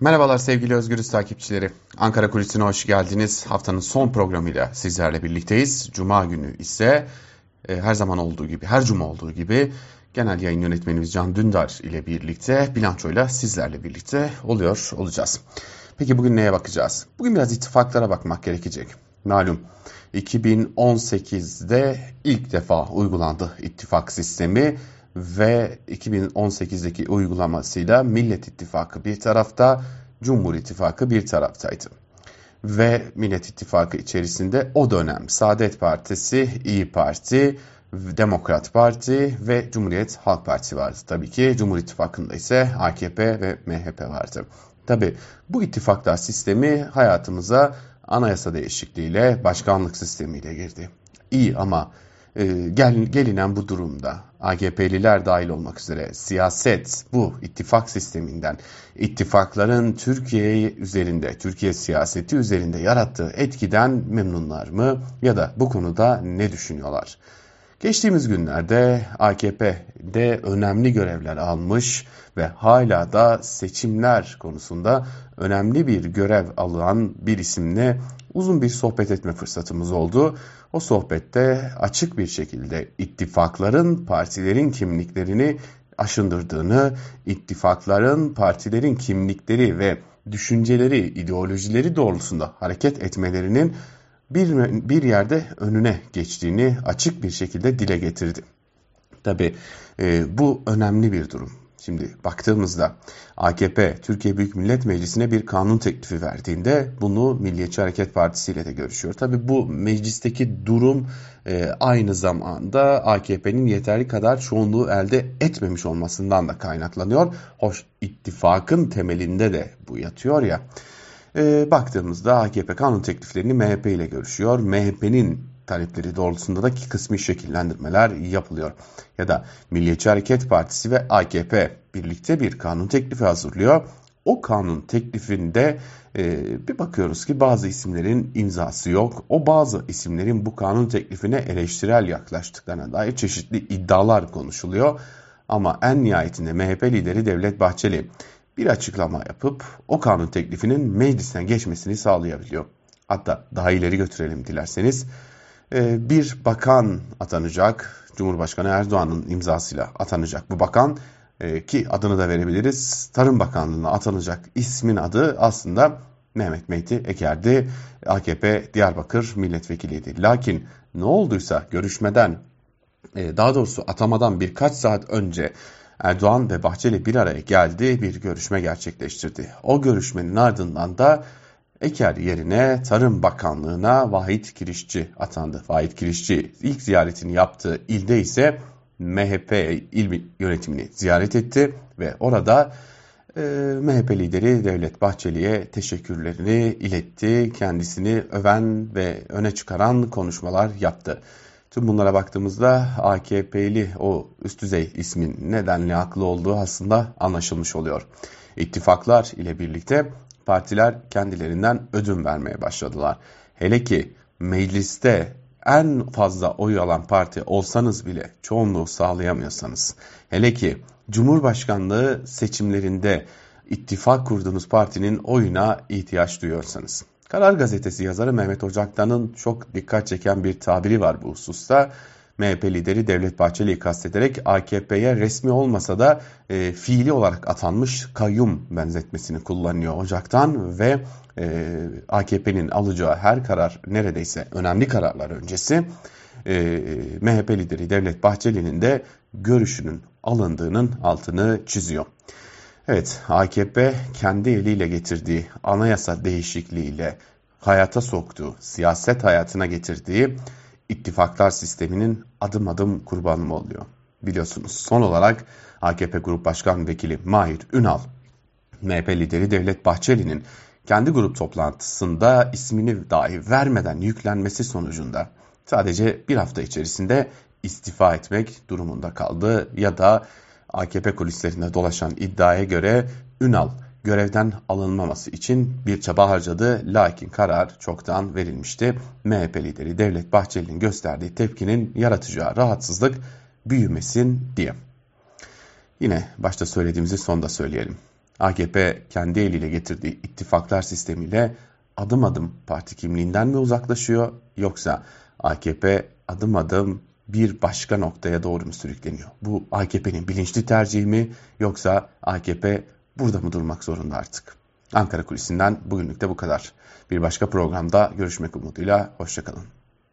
Merhabalar sevgili Özgürüz takipçileri. Ankara Kulisi'ne hoş geldiniz. Haftanın son programıyla sizlerle birlikteyiz. Cuma günü ise e, her zaman olduğu gibi, her cuma olduğu gibi genel yayın yönetmenimiz Can Dündar ile birlikte bilançoyla sizlerle birlikte oluyor olacağız. Peki bugün neye bakacağız? Bugün biraz ittifaklara bakmak gerekecek. Malum 2018'de ilk defa uygulandı ittifak sistemi ve 2018'deki uygulamasıyla Millet İttifakı bir tarafta, Cumhur İttifakı bir taraftaydı. Ve Millet İttifakı içerisinde o dönem Saadet Partisi, İyi Parti, Demokrat Parti ve Cumhuriyet Halk Partisi vardı. Tabii ki Cumhur İttifakı'nda ise AKP ve MHP vardı. Tabii bu ittifaklar sistemi hayatımıza anayasa değişikliğiyle, başkanlık sistemiyle girdi. İyi ama gel, gelinen bu durumda AKP'liler dahil olmak üzere siyaset bu ittifak sisteminden ittifakların Türkiye üzerinde, Türkiye siyaseti üzerinde yarattığı etkiden memnunlar mı ya da bu konuda ne düşünüyorlar? Geçtiğimiz günlerde AKP'de önemli görevler almış ve hala da seçimler konusunda önemli bir görev alan bir isimle uzun bir sohbet etme fırsatımız oldu. O sohbette açık bir şekilde ittifakların partilerin kimliklerini aşındırdığını, ittifakların partilerin kimlikleri ve düşünceleri, ideolojileri doğrultusunda hareket etmelerinin bir, bir yerde önüne geçtiğini açık bir şekilde dile getirdi. Tabi e, bu önemli bir durum. Şimdi baktığımızda AKP Türkiye Büyük Millet Meclisi'ne bir kanun teklifi verdiğinde bunu Milliyetçi Hareket Partisi ile de görüşüyor. Tabi bu meclisteki durum e, aynı zamanda AKP'nin yeterli kadar çoğunluğu elde etmemiş olmasından da kaynaklanıyor. Hoş ittifakın temelinde de bu yatıyor ya. E, baktığımızda AKP kanun tekliflerini MHP ile görüşüyor. MHP'nin talepleri doğrultusunda da kısmi şekillendirmeler yapılıyor. Ya da Milliyetçi Hareket Partisi ve AKP birlikte bir kanun teklifi hazırlıyor. O kanun teklifinde e, bir bakıyoruz ki bazı isimlerin imzası yok. O bazı isimlerin bu kanun teklifine eleştirel yaklaştıklarına dair çeşitli iddialar konuşuluyor. Ama en nihayetinde MHP lideri Devlet Bahçeli bir açıklama yapıp o kanun teklifinin meclisten geçmesini sağlayabiliyor. Hatta daha ileri götürelim dilerseniz. Ee, bir bakan atanacak. Cumhurbaşkanı Erdoğan'ın imzasıyla atanacak bu bakan e, ki adını da verebiliriz. Tarım Bakanlığı'na atanacak ismin adı aslında Mehmet Mehdi Eker'di. AKP Diyarbakır milletvekiliydi. Lakin ne olduysa görüşmeden e, daha doğrusu atamadan birkaç saat önce Erdoğan ve Bahçeli bir araya geldi, bir görüşme gerçekleştirdi. O görüşmenin ardından da Eker yerine Tarım Bakanlığı'na Vahit Kirişçi atandı. Vahit Kirişçi ilk ziyaretini yaptığı ilde ise MHP il yönetimini ziyaret etti ve orada e, MHP lideri Devlet Bahçeli'ye teşekkürlerini iletti. Kendisini öven ve öne çıkaran konuşmalar yaptı. Tüm bunlara baktığımızda AKP'li o üst düzey ismin nedenli haklı olduğu aslında anlaşılmış oluyor. İttifaklar ile birlikte partiler kendilerinden ödün vermeye başladılar. Hele ki mecliste en fazla oy alan parti olsanız bile çoğunluğu sağlayamıyorsanız, hele ki Cumhurbaşkanlığı seçimlerinde ittifak kurduğunuz partinin oyuna ihtiyaç duyuyorsanız. Karar Gazetesi yazarı Mehmet Ocaktan'ın çok dikkat çeken bir tabiri var bu hususta. MHP lideri Devlet Bahçeli'yi kastederek AKP'ye resmi olmasa da e, fiili olarak atanmış kayyum benzetmesini kullanıyor Ocak'tan ve e, AKP'nin alacağı her karar neredeyse önemli kararlar öncesi e, MHP lideri Devlet Bahçeli'nin de görüşünün alındığının altını çiziyor. Evet AKP kendi eliyle getirdiği anayasa değişikliğiyle hayata soktuğu, siyaset hayatına getirdiği ittifaklar sisteminin adım adım kurbanı mı oluyor? Biliyorsunuz son olarak AKP Grup Başkan Vekili Mahir Ünal, MHP lideri Devlet Bahçeli'nin kendi grup toplantısında ismini dahi vermeden yüklenmesi sonucunda sadece bir hafta içerisinde istifa etmek durumunda kaldı ya da AKP kulislerinde dolaşan iddiaya göre Ünal görevden alınmaması için bir çaba harcadı. Lakin karar çoktan verilmişti. MHP lideri Devlet Bahçeli'nin gösterdiği tepkinin yaratacağı rahatsızlık büyümesin diye. Yine başta söylediğimizi sonda söyleyelim. AKP kendi eliyle getirdiği ittifaklar sistemiyle adım adım parti kimliğinden mi uzaklaşıyor yoksa AKP adım adım bir başka noktaya doğru mu sürükleniyor? Bu AKP'nin bilinçli tercihi mi yoksa AKP burada mı durmak zorunda artık? Ankara Kulisi'nden bugünlük de bu kadar. Bir başka programda görüşmek umuduyla, hoşçakalın.